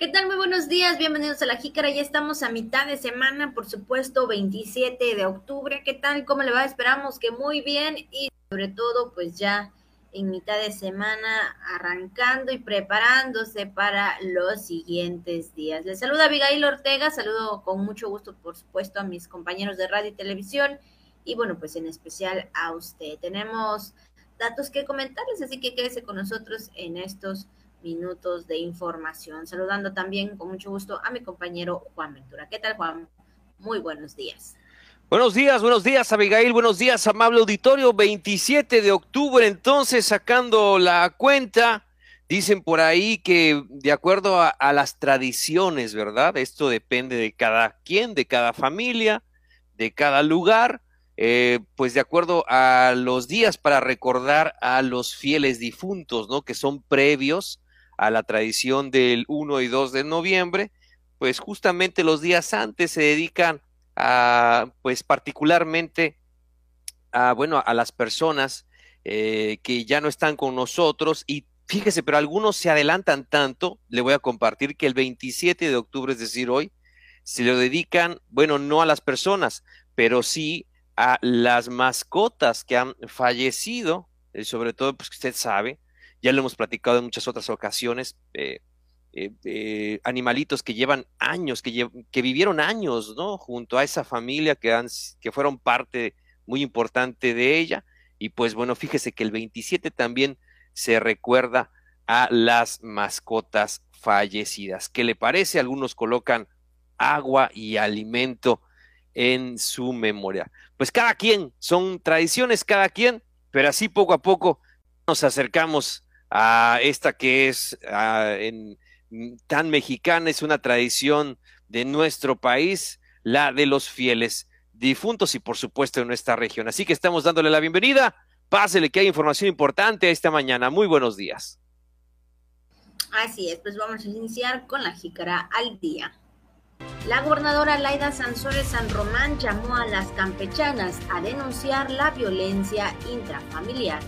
¿Qué tal? Muy buenos días, bienvenidos a La Jícara. Ya estamos a mitad de semana, por supuesto, 27 de octubre. ¿Qué tal? ¿Cómo le va? Esperamos que muy bien y sobre todo, pues ya en mitad de semana arrancando y preparándose para los siguientes días. Les saluda Abigail Ortega, saludo con mucho gusto, por supuesto, a mis compañeros de radio y televisión y bueno, pues en especial a usted. Tenemos datos que comentarles, así que quédese con nosotros en estos minutos de información. Saludando también con mucho gusto a mi compañero Juan Ventura. ¿Qué tal, Juan? Muy buenos días. Buenos días, buenos días, Abigail. Buenos días, amable auditorio. 27 de octubre, entonces, sacando la cuenta, dicen por ahí que de acuerdo a, las tradiciones, ¿verdad? Esto depende de cada quien, de cada familia, de cada lugar. Eh, pues de acuerdo a los días para recordar a los fieles difuntos, ¿no? Que son previos a la tradición del 1 y 2 de noviembre, pues justamente los días antes se dedican a, pues particularmente a, bueno, a las personas eh, que ya no están con nosotros. Y fíjese, pero algunos se adelantan tanto, le voy a compartir que el 27 de octubre, es decir, hoy, se lo dedican, bueno, no a las personas, pero sí a las mascotas que han fallecido, eh, sobre todo, pues que usted sabe, ya lo hemos platicado en muchas otras ocasiones, eh, eh, animalitos que llevan años, que, que, vivieron años, ¿no? Junto a esa familia que, han, que fueron parte muy importante de ella. Y pues bueno, fíjese que el 27 también se recuerda a las mascotas fallecidas. ¿Qué le parece? Algunos colocan agua y alimento en su memoria. Pues cada quien, son tradiciones cada quien, pero así poco a poco nos acercamos a esta que es en, tan mexicana, es una tradición de nuestro país, la de los fieles difuntos y por supuesto en nuestra región. Así que estamos dándole la bienvenida. Pásele que hay información importante esta mañana. Muy buenos días. Así es, pues vamos a iniciar con la jícara al día. La gobernadora Laida Sansores San Román llamó a las campechanas a denunciar la violencia intrafamiliar.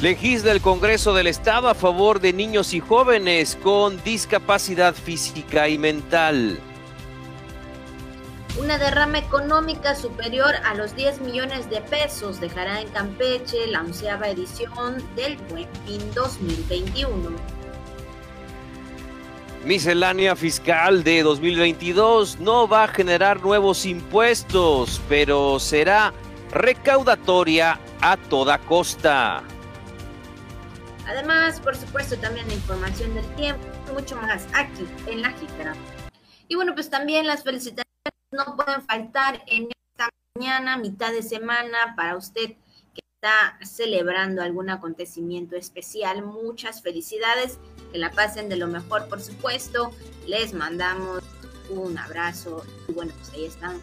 Legisla el Congreso del Estado a favor de niños y jóvenes con discapacidad física y mental. Una derrama económica superior a los 10 millones de pesos dejará en Campeche la onceava edición del Buen Fin 2021. Miscelánea fiscal de 2022 no va a generar nuevos impuestos, pero será recaudatoria a toda costa. Además, por supuesto, también la información del tiempo, mucho más aquí en la Jícara. Y bueno, pues también las felicitaciones no pueden faltar en esta mañana, mitad de semana, para usted que está celebrando algún acontecimiento especial. Muchas felicidades, que la pasen de lo mejor, por supuesto. Les mandamos un abrazo y bueno, pues ahí están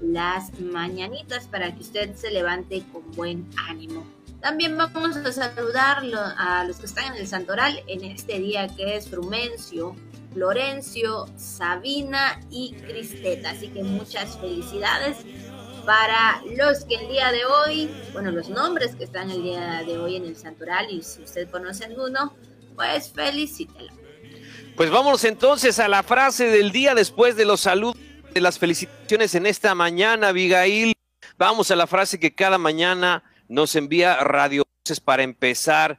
las mañanitas para que usted se levante con buen ánimo. También vamos a saludar a los que están en el Santoral en este día que es Frumencio, Florencio, Sabina y Cristeta. Así que muchas felicidades para los que el día de hoy, bueno, los nombres que están el día de hoy en el Santoral y si usted conoce alguno, pues felicítelo. Pues vamos entonces a la frase del día después de los saludos, de las felicitaciones en esta mañana, Abigail. Vamos a la frase que cada mañana nos envía Radio para empezar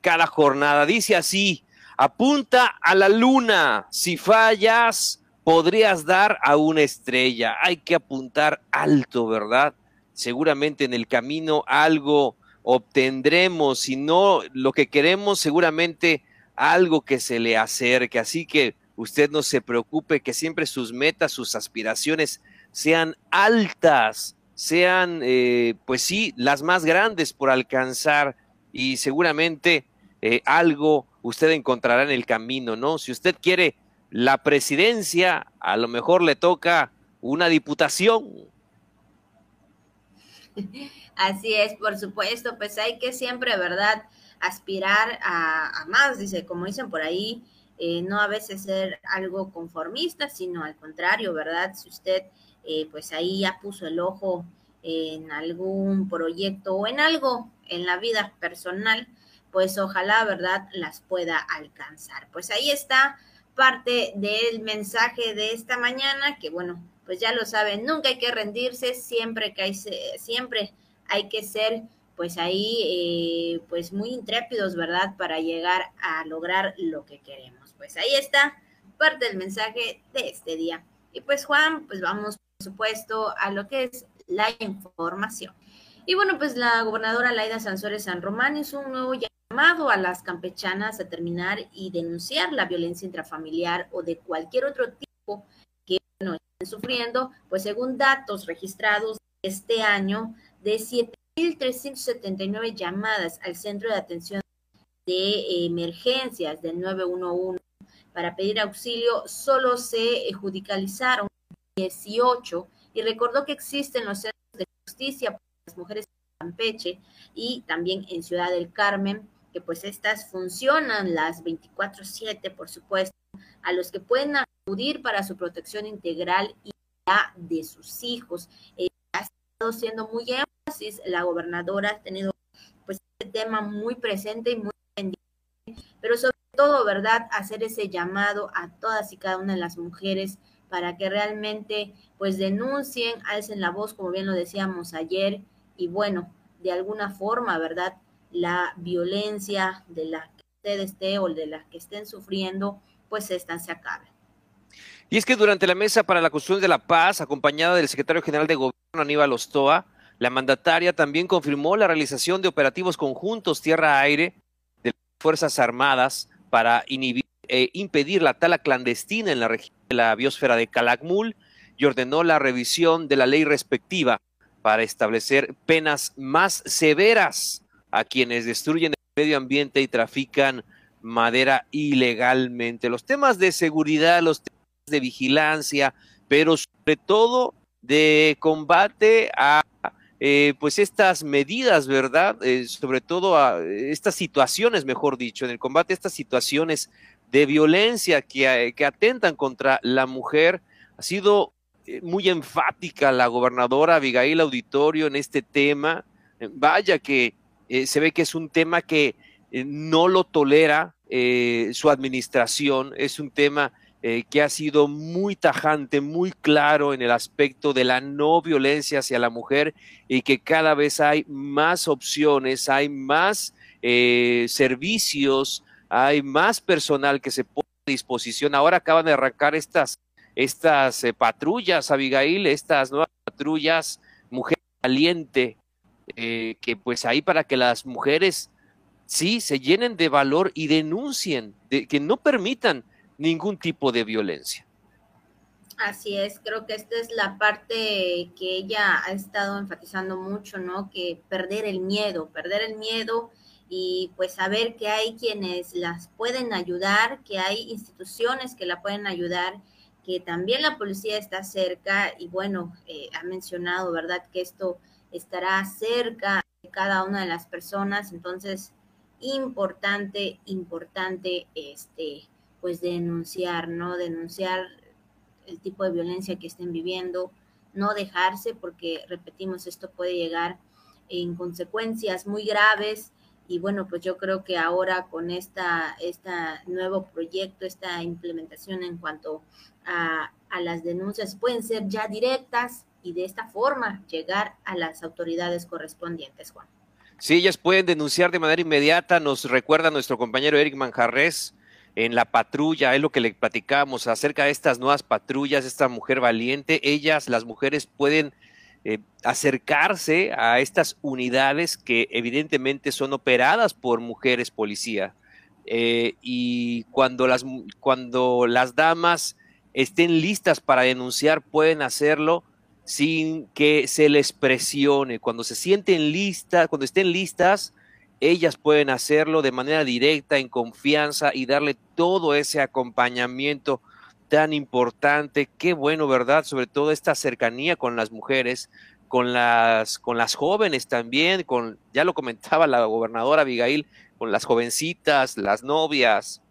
cada jornada. Dice así, apunta a la luna, si fallas podrías dar a una estrella. Hay que apuntar alto, ¿verdad? Seguramente en el camino algo obtendremos, si no lo que queremos, seguramente algo que se le acerque. Así que usted no se preocupe que siempre sus metas, sus aspiraciones sean altas sean, eh, pues sí, las más grandes por alcanzar y seguramente eh, algo usted encontrará en el camino, ¿no? Si usted quiere la presidencia, a lo mejor le toca una diputación. Así es, por supuesto, pues hay que siempre, ¿verdad? Aspirar a, más, dice, como dicen por ahí, eh, no a veces ser algo conformista, sino al contrario, ¿verdad? Si usted eh, pues ahí ya puso el ojo en algún proyecto o en algo en la vida personal, pues ojalá, ¿verdad?, las pueda alcanzar. Pues ahí está parte del mensaje de esta mañana, que bueno, pues ya lo saben, nunca hay que rendirse, siempre que hay, siempre hay que ser pues ahí eh, pues muy intrépidos, ¿verdad? Para llegar a lograr lo que queremos. Pues ahí está parte del mensaje de este día. Y pues Juan, pues vamos supuesto a lo que es la información. Y bueno, pues la gobernadora Laida Sansores San Román hizo un nuevo llamado a las campechanas a terminar y denunciar la violencia intrafamiliar o de cualquier otro tipo que no estén sufriendo, pues según datos registrados este año, de 7.379 llamadas al centro de atención de emergencias del 911 para pedir auxilio, solo se judicializaron 18 y recordó que existen los centros de justicia para las mujeres en Campeche y también en Ciudad del Carmen, que pues estas funcionan las 24/7, por supuesto, a los que pueden acudir para su protección integral y la de sus hijos. Eh, ha estado siendo muy énfasis, la gobernadora ha tenido pues este tema muy presente y muy pendiente, pero sobre todo, ¿verdad? Hacer ese llamado a todas y cada una de las mujeres para que realmente pues denuncien, alcen la voz, como bien lo decíamos ayer, y bueno, de alguna forma, ¿verdad? La violencia de la que usted esté o de la que estén sufriendo, pues esta se acabe. Y es que durante la mesa para la construcción de la paz, acompañada del secretario general de gobierno Aníbal Ostoa, la mandataria también confirmó la realización de operativos conjuntos tierra-aire de las Fuerzas Armadas para inhibir e impedir la tala clandestina en la región de la biosfera de Calakmul y ordenó la revisión de la ley respectiva para establecer penas más severas a quienes destruyen el medio ambiente y trafican madera ilegalmente. Los temas de seguridad, los temas de vigilancia, pero sobre todo de combate a eh, pues estas medidas, ¿verdad? Eh, sobre todo a estas situaciones, mejor dicho, en el combate a estas situaciones de violencia que, que atentan contra la mujer. Ha sido eh, muy enfática la gobernadora Abigail Auditorio en este tema. Vaya que se ve que es un tema que no lo tolera su administración, es un tema eh, que ha sido muy tajante, muy claro en el aspecto de la no violencia hacia la mujer y que cada vez hay más opciones, hay más eh, servicios, hay más personal que se pone a disposición. Ahora acaban de arrancar estas, estas eh, patrullas, Abigail, estas nuevas patrullas, mujer valiente, que pues ahí para que las mujeres sí se llenen de valor y denuncien, de, que no permitan ningún tipo de violencia. Así es, creo que esta es la parte que ella ha estado enfatizando mucho, ¿no? Que perder el miedo, perder el miedo y pues saber que hay quienes las pueden ayudar, que hay instituciones que la pueden ayudar, que también la policía está cerca y bueno, eh, ha mencionado, ¿verdad? Que esto estará cerca de cada una de las personas, entonces importante, importante, este, pues denunciar, ¿no? Denunciar el tipo de violencia que estén viviendo, no dejarse porque, repetimos, esto puede llegar en consecuencias muy graves y bueno, pues yo creo que ahora con esta, esta nuevo proyecto, esta implementación en cuanto a, a las denuncias pueden ser ya directas y de esta forma llegar a las autoridades correspondientes, Juan. Sí, ellas pueden denunciar de manera inmediata, nos recuerda nuestro compañero Eric Manjarres, en la patrulla, es lo que le platicamos acerca de estas nuevas patrullas, esta mujer valiente, ellas, las mujeres pueden eh, acercarse a estas unidades que evidentemente son operadas por mujeres policía. Eh, y cuando las, cuando las damas estén listas para denunciar, pueden hacerlo sin que se les presione. Cuando se sienten listas, cuando estén listas, ellas pueden hacerlo de manera directa, en confianza y darle todo ese acompañamiento tan importante. Qué bueno, ¿verdad? Sobre todo esta cercanía con las mujeres, con las, con las jóvenes también, con, ya lo comentaba la gobernadora Abigail, con las jovencitas, las novias,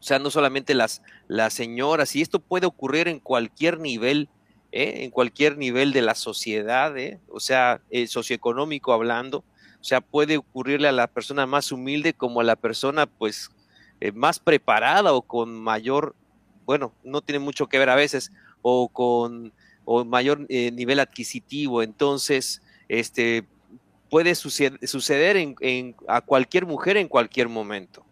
o sea, no solamente las, las señoras, y esto puede ocurrir en cualquier nivel, ¿eh? en cualquier nivel de la sociedad, ¿eh? o sea, eh, socioeconómico hablando, sea, puede ocurrirle a la persona más humilde como a la persona pues más preparada o con mayor, bueno, no tiene mucho que ver a veces, o con o mayor eh, nivel adquisitivo. Entonces, este puede suceder, en, a cualquier mujer en cualquier momento.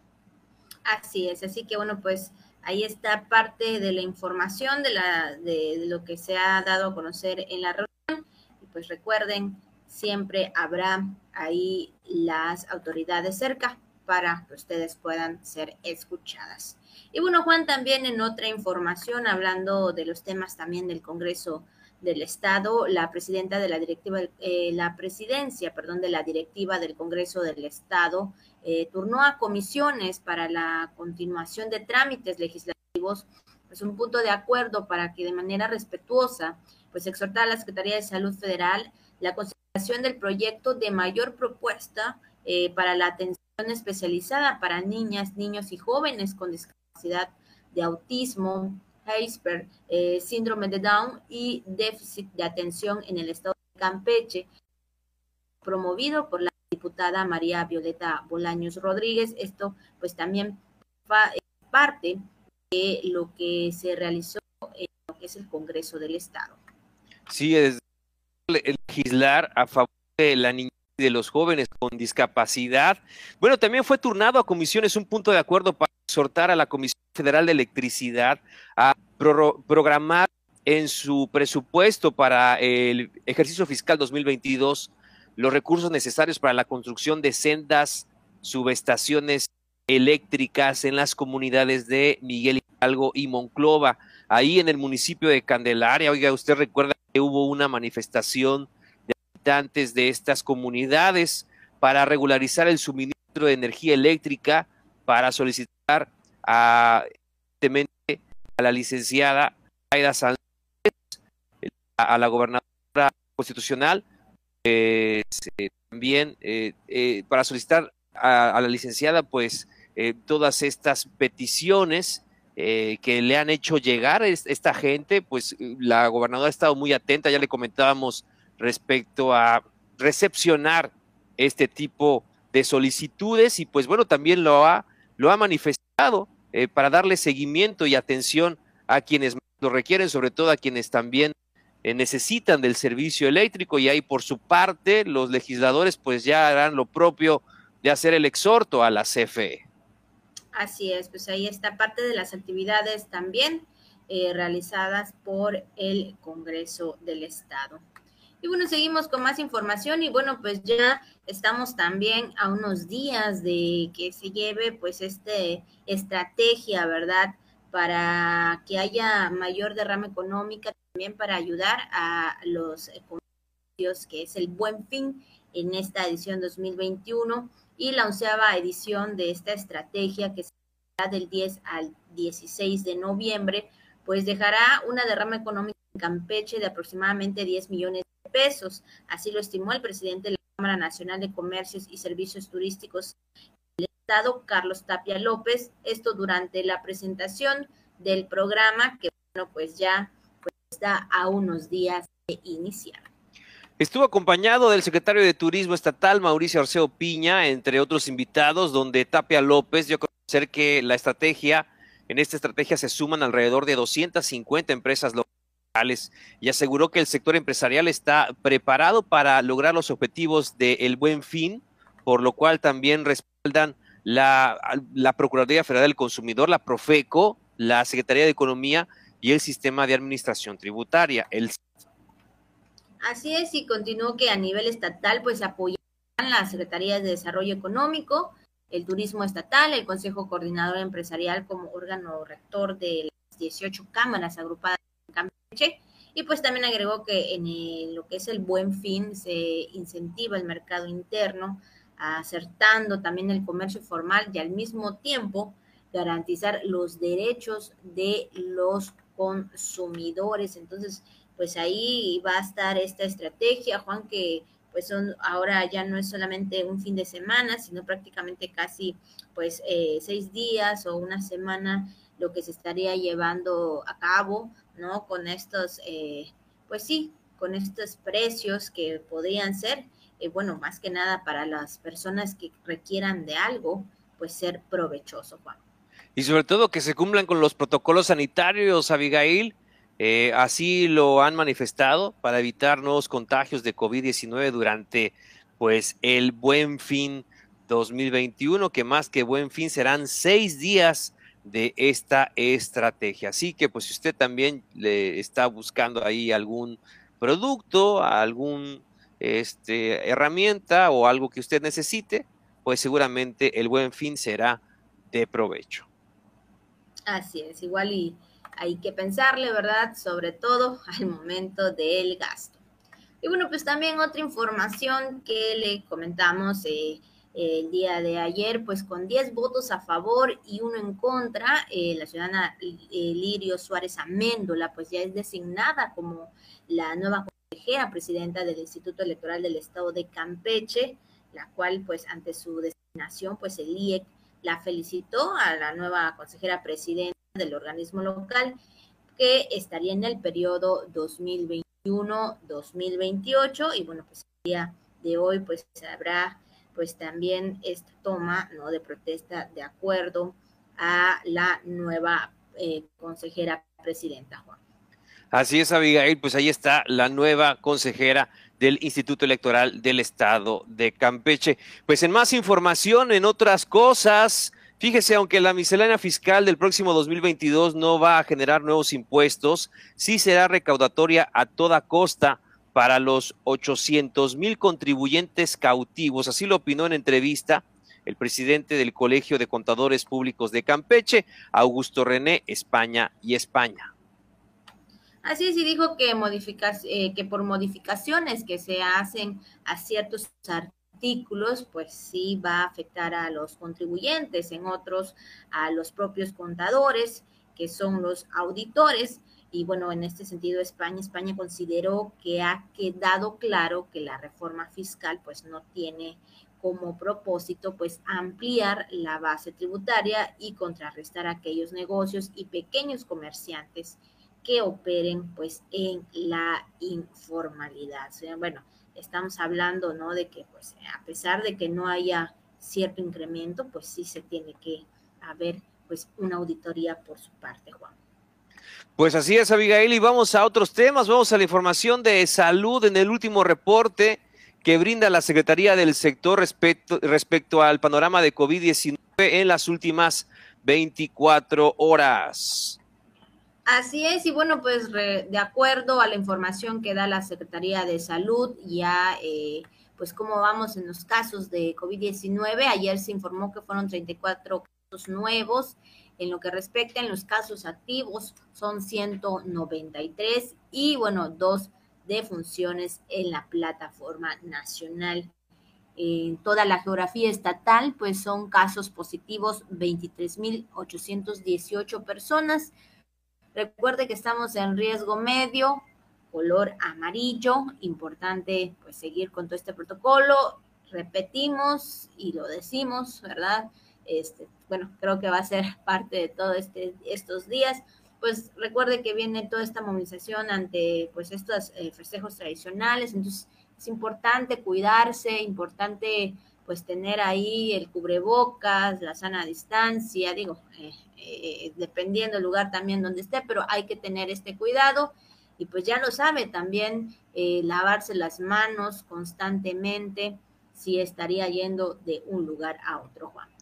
Así es, así que bueno, pues ahí está parte de la información de, la, de lo que se ha dado a conocer en la reunión. Y pues recuerden, siempre habrá ahí las autoridades cerca para que ustedes puedan ser escuchadas. Y bueno, Juan, también en otra información, hablando de los temas también del Congreso del Estado, la presidenta de la directiva, eh, la presidencia, perdón, de la directiva del Congreso del Estado, eh, turnó a comisiones para la continuación de trámites legislativos, pues un punto de acuerdo para que de manera respetuosa, pues exhortar a la Secretaría de Salud Federal la consideración del proyecto de mayor propuesta eh, para la atención especializada para niñas, niños y jóvenes con discapacidad de autismo, Heisberg, eh, síndrome de Down y déficit de atención en el estado de Campeche, promovido por la diputada María Violeta Bolaños Rodríguez. Esto pues también es parte de lo que se realizó en lo que es el Congreso del Estado. Sí, es legislar a favor de la niña de los jóvenes con discapacidad. Bueno, también fue turnado a comisiones un punto de acuerdo para exhortar a la Comisión Federal de Electricidad a programar en su presupuesto para el ejercicio fiscal 2022 los recursos necesarios para la construcción de sendas, subestaciones eléctricas en las comunidades de Miguel Hidalgo y Monclova. Ahí en el municipio de Candelaria, oiga, usted recuerda que hubo una manifestación de estas comunidades para regularizar el suministro de energía eléctrica, para solicitar a, a la licenciada Aida Sánchez, a, la gobernadora constitucional, eh, también eh, eh, para solicitar a, la licenciada pues todas estas peticiones que le han hecho llegar esta gente, pues la gobernadora ha estado muy atenta, ya le comentábamos respecto a recepcionar este tipo de solicitudes y pues bueno, también lo ha, lo ha manifestado eh, para darle seguimiento y atención a quienes lo requieren, sobre todo a quienes también eh, necesitan del servicio eléctrico y ahí por su parte los legisladores pues ya harán lo propio de hacer el exhorto a la CFE. Así es, pues ahí está parte de las actividades también eh, realizadas por el Congreso del Estado. Y bueno, seguimos con más información y bueno, pues ya estamos también a unos días de que se lleve pues este estrategia, ¿verdad? Para que haya mayor derrama económica, también para ayudar a los comercios, que es el buen fin en esta edición 2021 y la onceava edición de esta estrategia que será del 10 al 16 de noviembre, pues dejará una derrama económica en Campeche de aproximadamente 10 millones pesos. Así lo estimó el presidente de la Cámara Nacional de Comercios y Servicios Turísticos del Estado, Carlos Tapia López, esto durante la presentación del programa que, bueno, pues ya pues, está a unos días de iniciar. Estuvo acompañado del secretario de Turismo Estatal, Mauricio Arceo Piña, entre otros invitados, donde Tapia López dio a conocer que la estrategia, en esta estrategia se suman alrededor de 250 empresas locales y aseguró que el sector empresarial está preparado para lograr los objetivos del buen fin, por lo cual también respaldan la, Procuraduría Federal del Consumidor, la Profeco, la Secretaría de Economía y el Sistema de Administración Tributaria. El... Así es, y continuó que a nivel estatal pues apoyan las Secretarías de Desarrollo Económico, el Turismo Estatal, el Consejo Coordinador Empresarial como órgano rector de las 18 cámaras agrupadas Y pues también agregó que en lo que es el buen fin se incentiva el mercado interno, acertando también el comercio formal y al mismo tiempo garantizar los derechos de los consumidores. Entonces, pues ahí va a estar esta estrategia, Juan, que pues son ahora ya no es solamente un fin de semana, sino prácticamente casi pues eh, seis días o una semana lo que se estaría llevando a cabo ¿no? Con estos, eh, pues sí, con estos precios que podrían ser eh, bueno, más que nada para las personas que requieran de algo, pues ser provechoso, Juan. Y sobre todo que se cumplan con los protocolos sanitarios, Abigail. Eh, así lo han manifestado para evitar nuevos contagios de COVID-19 durante pues el buen fin 2021, que más que buen fin serán seis días de esta estrategia. Así que pues si usted también le está buscando ahí algún producto, algún este, herramienta o algo que usted necesite, pues seguramente el buen fin será de provecho. Así es, igual y hay que pensarle, ¿verdad? Sobre todo al momento del gasto. Y bueno, pues también otra información que le comentamos eh, el día de ayer, pues con 10 votos a favor y uno en contra, eh, la ciudadana eh, Lirio Suárez Améndola, pues ya es designada como la nueva consejera presidenta del Instituto Electoral del Estado de Campeche, la cual pues ante su designación, pues el IEC la felicitó a la nueva consejera presidenta del organismo local que estaría en el periodo 2021-2028 y bueno, pues el día de hoy pues se habrá pues también esta toma ¿no? de protesta de acuerdo a la nueva eh, consejera presidenta, Juan. Así es, Abigail, pues ahí está la nueva consejera del Instituto Electoral del Estado de Campeche. Pues en más información, en otras cosas, fíjese, aunque la miscelánea fiscal del próximo 2022 no va a generar nuevos impuestos, sí será recaudatoria a toda costa para los 800 mil contribuyentes cautivos. Así lo opinó en entrevista el presidente del Colegio de Contadores Públicos de Campeche, Augusto René, España y España. Así es, dijo que, eh, que por modificaciones que se hacen a ciertos artículos, pues sí va a afectar a los contribuyentes, en otros a los propios contadores, que son los auditores, y bueno, en este sentido España, España consideró que ha quedado claro que la reforma fiscal pues no tiene como propósito pues ampliar la base tributaria y contrarrestar aquellos negocios y pequeños comerciantes que operen pues en la informalidad. Bueno, estamos hablando, ¿no? De que pues a pesar de que no haya cierto incremento, pues sí se tiene que haber pues una auditoría por su parte, Juan. Pues así es, Abigail, y vamos a otros temas, vamos a la información de salud en el último reporte que brinda la Secretaría del Sector respecto, respecto al panorama de COVID-19 en las últimas 24 horas. Así es, y bueno, pues de acuerdo a la información que da la Secretaría de Salud, ya eh, pues cómo vamos en los casos de COVID-19, ayer se informó que fueron 34 casos nuevos en lo que respecta en los casos activos, son 193 y bueno, dos defunciones en la plataforma nacional. En toda la geografía estatal, pues son casos positivos 23.818 personas. Recuerde que estamos en riesgo medio, color amarillo, importante pues seguir con todo este protocolo. Repetimos y lo decimos, ¿verdad? Este, bueno, creo que va a ser parte de todos este, estos días. Pues recuerde que viene toda esta movilización ante pues estos eh, festejos tradicionales, entonces es importante cuidarse, importante pues tener ahí el cubrebocas, la sana distancia, digo, eh, eh, dependiendo del lugar también donde esté, pero hay que tener este cuidado y pues ya lo sabe también lavarse las manos constantemente si estaría yendo de un lugar a otro, Juan.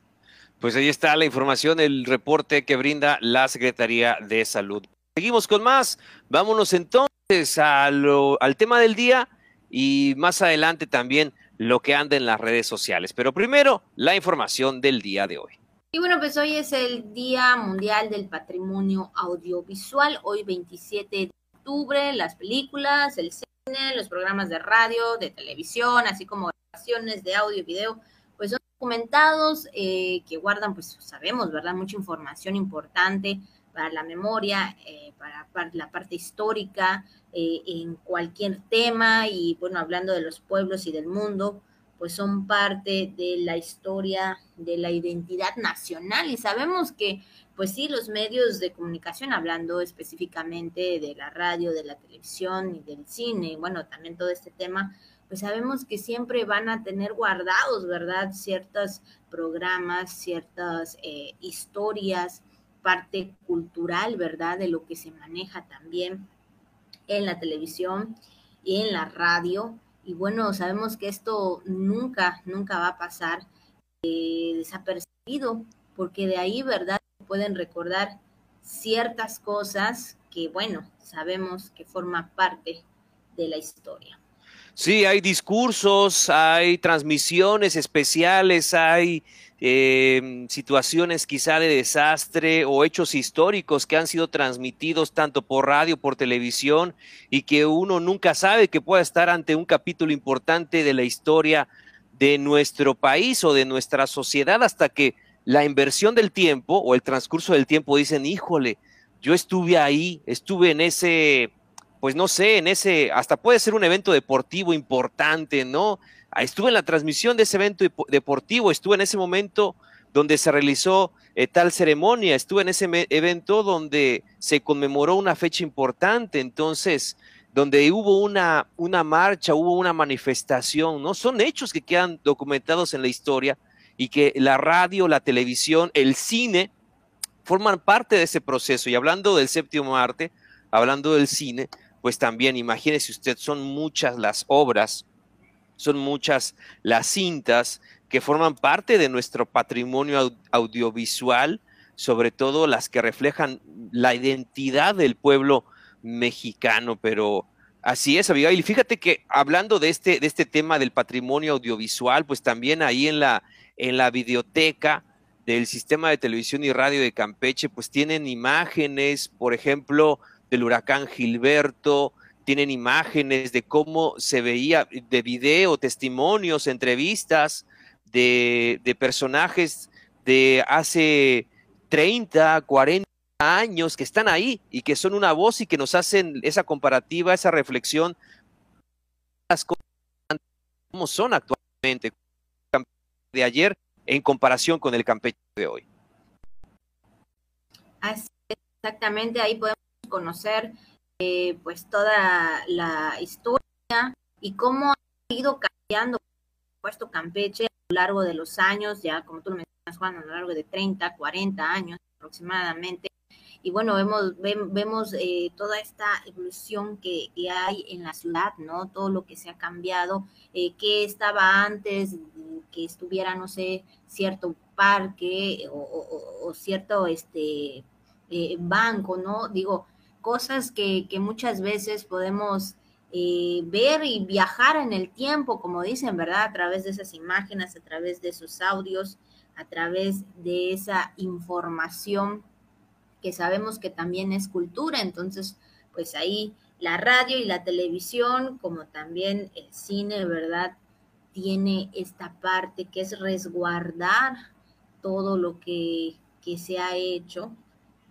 Pues ahí está la información, el reporte que brinda la Secretaría de Salud. Seguimos con más. Vámonos entonces al tema del día y más adelante también lo que anda en las redes sociales. Pero primero, la información del día de hoy. Y bueno, pues hoy es el Día Mundial del Patrimonio Audiovisual, hoy 27 de octubre, las películas, el cine, los programas de radio, de televisión, así como grabaciones de audio y video documentados eh, que guardan, pues sabemos, ¿verdad? Mucha información importante para la memoria, eh, para, la parte histórica, eh, en cualquier tema y bueno, hablando de los pueblos y del mundo, pues son parte de la historia, de la identidad nacional y sabemos que pues sí, los medios de comunicación, hablando específicamente de la radio, de la televisión y del cine, bueno, también todo este tema, pues sabemos que siempre van a tener guardados, ¿verdad? Ciertos programas, ciertas eh, historias, parte cultural, ¿verdad? De lo que se maneja también en la televisión y en la radio. Y bueno, sabemos que esto nunca, nunca va a pasar eh, desapercibido, porque de ahí, ¿verdad? Pueden recordar ciertas cosas que, bueno, sabemos que forman parte de la historia. Sí, hay discursos, hay transmisiones especiales, hay eh, situaciones quizá de desastre o hechos históricos que han sido transmitidos tanto por radio, por televisión y que uno nunca sabe que pueda estar ante un capítulo importante de la historia de nuestro país o de nuestra sociedad hasta que la inversión del tiempo o el transcurso del tiempo dicen, híjole, yo estuve ahí, estuve en ese pues no sé, en ese, hasta puede ser un evento deportivo importante, ¿no? Ah, estuve en la transmisión de ese evento deportivo, estuve en ese momento donde se realizó eh, tal ceremonia, estuve en ese evento donde se conmemoró una fecha importante, entonces, donde hubo una, una marcha, hubo una manifestación, ¿no? Son hechos que quedan documentados en la historia y que la radio, la televisión, el cine forman parte de ese proceso. Y hablando del séptimo arte, hablando del cine, pues también imagínese usted, son muchas las obras, son muchas las cintas que forman parte de nuestro patrimonio audiovisual, sobre todo las que reflejan la identidad del pueblo mexicano, pero así es, Abigail. Fíjate que hablando de este, de este tema del patrimonio audiovisual, pues también ahí en la, en la videoteca del sistema de televisión y radio de Campeche, pues tienen imágenes, por ejemplo, del huracán Gilberto, tienen imágenes de cómo se veía, de video, testimonios, entrevistas de, personajes de hace 30, 40 años que están ahí y que son una voz y que nos hacen esa comparativa, esa reflexión, las cosas como son actualmente de ayer en comparación con el Campeche de hoy. Exactamente, ahí podemos conocer eh, pues toda la historia y cómo ha ido cambiando, por Campeche a lo largo de los años, ya como tú lo mencionas, Juan, a lo largo de 30, 40 años aproximadamente. Y bueno, vemos, vemos eh, toda esta evolución que, hay en la ciudad, ¿no? Todo lo que se ha cambiado, eh, que estaba antes, que estuviera, no sé, cierto parque o, cierto este, banco, ¿no? Digo, cosas que, muchas veces podemos eh, ver y viajar en el tiempo, como dicen, ¿verdad? A través de esas imágenes, a través de esos audios, a través de esa información que sabemos que también es cultura. Entonces, pues ahí la radio y la televisión, como también el cine, ¿verdad? Tiene esta parte que es resguardar todo lo que, que se ha hecho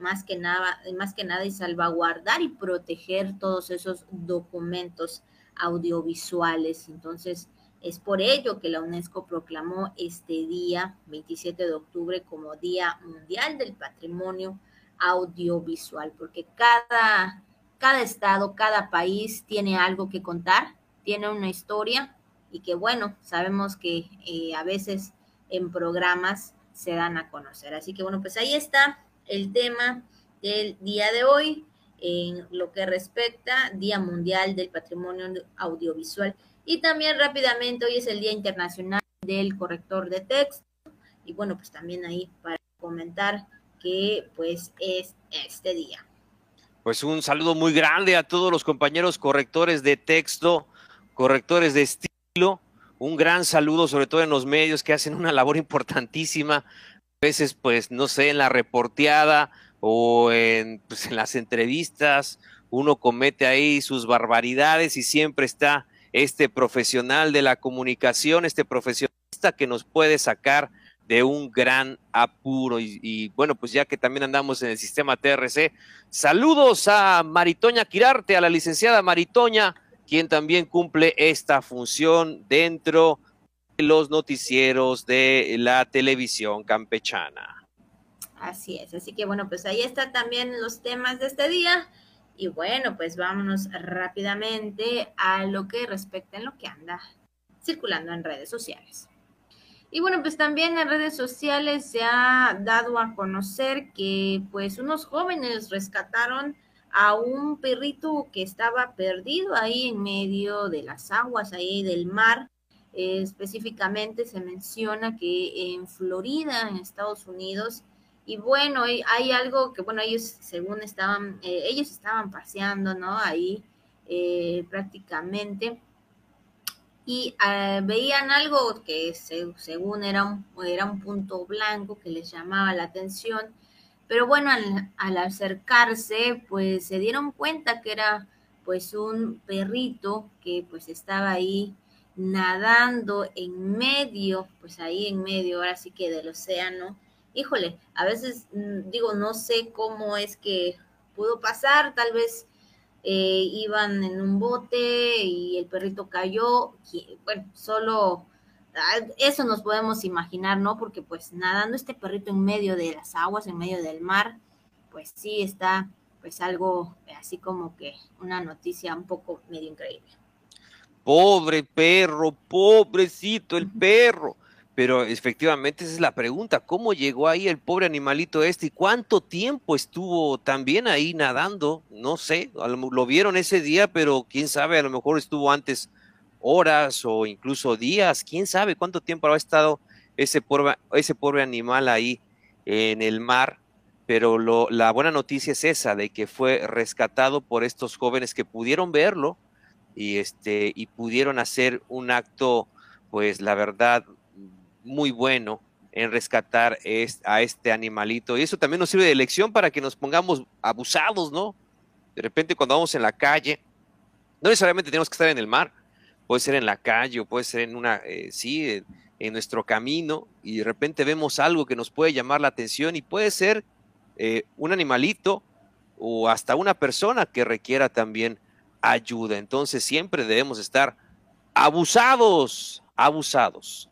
más que nada, más que nada y salvaguardar y proteger todos esos documentos audiovisuales. Entonces, es por ello que la UNESCO proclamó este día, 27 de octubre, como Día Mundial del Patrimonio Audiovisual, porque cada, cada estado, cada país tiene algo que contar, tiene una historia y que bueno, sabemos que eh, a veces en programas se dan a conocer. Así que bueno, pues ahí está el tema del día de hoy en lo que respecta Día Mundial del Patrimonio Audiovisual. Y también rápidamente, hoy es el Día Internacional del Corrector de Texto. Y bueno, pues también ahí para comentar que pues es este día. Pues un saludo muy grande a todos los compañeros correctores de texto, correctores de estilo. Un gran saludo, sobre todo en los medios que hacen una labor importantísima veces, pues, no sé, en la reporteada o en, pues, en las entrevistas, uno comete ahí sus barbaridades y siempre está este profesional de la comunicación, este profesionista que nos puede sacar de un gran apuro. Y, y, bueno, pues ya que también andamos en el sistema TRC, saludos a Maritoña Quirarte, a la licenciada Maritoña, quien también cumple esta función dentro los noticieros de la televisión campechana. Así es, así que bueno, pues ahí están también los temas de este día Y bueno, pues vámonos rápidamente a lo que respecta en lo que anda circulando en redes sociales. Y bueno, pues también en redes sociales se ha dado a conocer que pues unos jóvenes rescataron a un perrito que estaba perdido ahí en medio de las aguas, ahí del mar. Específicamente se menciona que en Florida, en Estados Unidos, y bueno, hay algo que, bueno, ellos según estaban, eh, ellos estaban paseando, ¿no? Ahí eh, prácticamente y eh, veían algo que según era un, era un punto blanco que les llamaba la atención, pero bueno, al, acercarse, pues se dieron cuenta que era pues un perrito que pues estaba ahí nadando en medio, pues ahí en medio, ahora sí que del océano. Híjole, a veces mm, digo, no sé cómo es que pudo pasar, tal vez eh, iban en un bote y el perrito cayó, bueno, solo ah, eso nos podemos imaginar, ¿no? Porque pues nadando este perrito en medio de las aguas, en medio del mar, pues sí está pues algo así como que una noticia un poco medio increíble. Pobre perro, pobrecito el perro. Pero efectivamente esa es la pregunta, ¿cómo llegó ahí el pobre animalito este y cuánto tiempo estuvo también ahí nadando? No sé, lo vieron ese día, pero quién sabe, a lo mejor estuvo antes horas o incluso días, quién sabe cuánto tiempo habrá estado ese pobre, ese pobre animal ahí en el mar. Pero lo, la buena noticia es esa, de que fue rescatado por estos jóvenes que pudieron verlo y, este, y pudieron hacer un acto, pues la verdad, muy bueno en rescatar a este animalito. Y eso también nos sirve de lección para que nos pongamos abusados, ¿no? De repente cuando vamos en la calle, no necesariamente tenemos que estar en el mar, puede ser en la calle o puede ser en una, eh, sí, en, nuestro camino y de repente vemos algo que nos puede llamar la atención y puede ser eh, un animalito o hasta una persona que requiera también ayuda. Entonces siempre debemos estar abusados, abusados.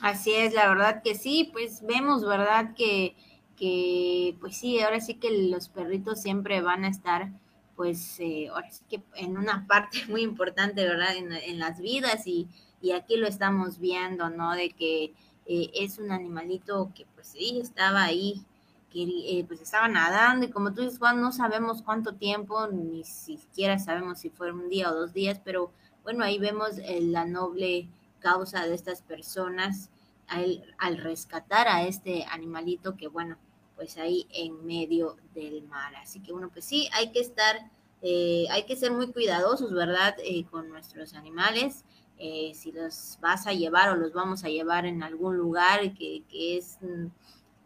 Así es, la verdad que sí, pues vemos, ¿verdad? Que, que pues sí, ahora sí que los perritos siempre van a estar, pues, eh, ahora sí que en una parte muy importante, ¿verdad? En, las vidas y, y, aquí lo estamos viendo, ¿no? De que eh, es un animalito que pues sí, estaba ahí, que eh, pues estaba nadando y como tú dices, Juan, no sabemos cuánto tiempo, ni siquiera sabemos si fue un día o dos días, pero bueno, ahí vemos la noble causa de estas personas al, al rescatar a este animalito que, bueno, pues ahí en medio del mar. Así que, bueno, pues sí, hay que estar, eh, hay que ser muy cuidadosos, ¿verdad? Eh, con nuestros animales. Eh, si los vas a llevar o los vamos a llevar en algún lugar que, que es mm,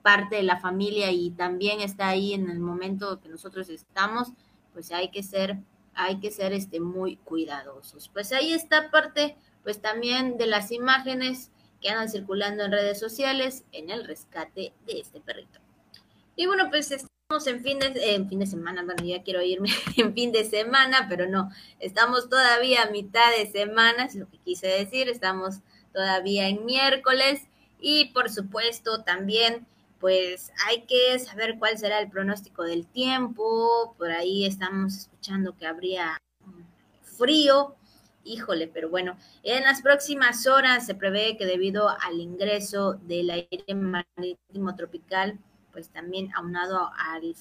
parte de la familia y también está ahí en el momento que nosotros estamos, pues hay que ser, hay que ser este, muy cuidadosos. Pues ahí está parte pues también de las imágenes que andan circulando en redes sociales en el rescate de este perrito. Y bueno, pues estamos en fin de, en fin de semana, bueno, ya quiero irme en fin de semana, pero no, estamos todavía a mitad de semana, es lo que quise decir, estamos todavía en miércoles y por supuesto también pues hay que saber cuál será el pronóstico del tiempo, por ahí estamos escuchando que habría frío, Híjole, pero bueno, en las próximas horas se prevé que debido al ingreso del aire marítimo tropical, pues también aunado al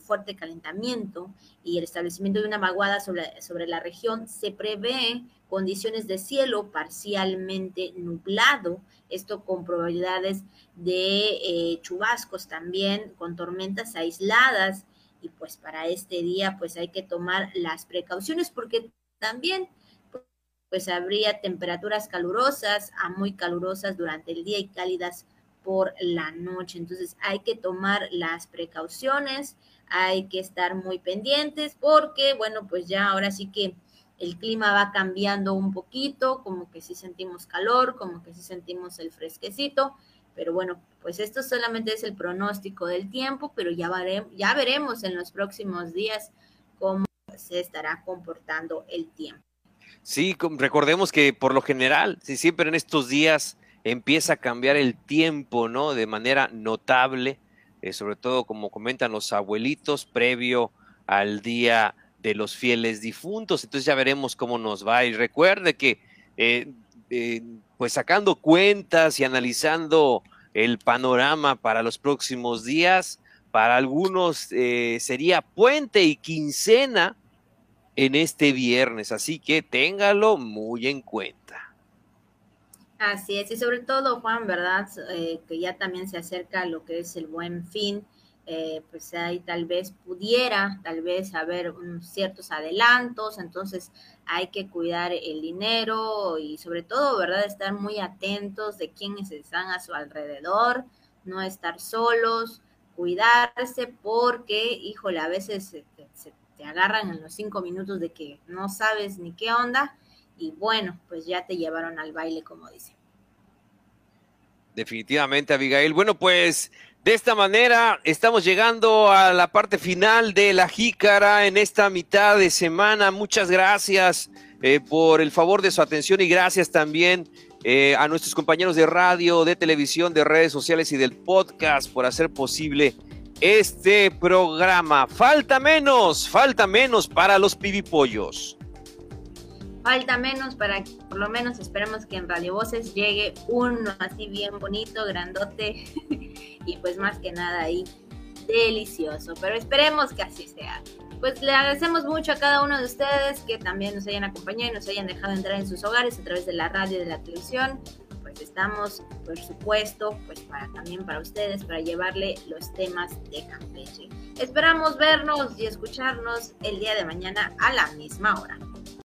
fuerte calentamiento y el establecimiento de una vaguada sobre, sobre la región, se prevé condiciones de cielo parcialmente nublado, esto con probabilidades de eh, chubascos también, con tormentas aisladas, y pues para este día pues hay que tomar las precauciones porque también pues habría temperaturas calurosas a muy calurosas durante el día y cálidas por la noche. Entonces hay que tomar las precauciones, hay que estar muy pendientes porque, bueno, pues ya ahora sí que el clima va cambiando un poquito, como que sí sentimos calor, como que sí sentimos el fresquecito, pero bueno, pues esto solamente es el pronóstico del tiempo, pero ya, ya veremos en los próximos días cómo se estará comportando el tiempo. Sí, recordemos que por lo general, si siempre en estos días empieza a cambiar el tiempo, ¿no? De manera notable, eh, sobre todo como comentan los abuelitos, previo al Día de los Fieles Difuntos. Entonces ya veremos cómo nos va. Y recuerde que, eh, eh, pues sacando cuentas y analizando el panorama para los próximos días, para algunos sería puente y quincena en este viernes, así que téngalo muy en cuenta. Así es, y sobre todo, Juan, ¿verdad? Eh, que ya también se acerca lo que es el buen fin, eh, pues ahí tal vez pudiera, tal vez haber ciertos adelantos, entonces hay que cuidar el dinero y sobre todo, ¿verdad? Estar muy atentos de quiénes están a su alrededor, no estar solos, cuidarse porque, híjole, a veces se, te agarran en los cinco minutos de que no sabes ni qué onda y bueno, pues ya te llevaron al baile, como dicen. Definitivamente, Abigail. Bueno, pues de esta manera estamos llegando a la parte final de la jícara en esta mitad de semana. Muchas gracias eh, por el favor de su atención y gracias también eh, a nuestros compañeros de radio, de televisión, de redes sociales y del podcast por hacer posible este programa. Falta menos, falta menos para los pibipollos. Falta menos para que por lo menos esperemos que en Radio Voces llegue uno así bien bonito, grandote y pues más que nada ahí delicioso. Pero esperemos que así sea pues le agradecemos mucho a cada uno de ustedes que también nos hayan acompañado y nos hayan dejado entrar en sus hogares a través de la radio y de la televisión. Pues estamos, por supuesto, pues para también para ustedes, para llevarle los temas de Campeche. Esperamos vernos y escucharnos el día de mañana a la misma hora.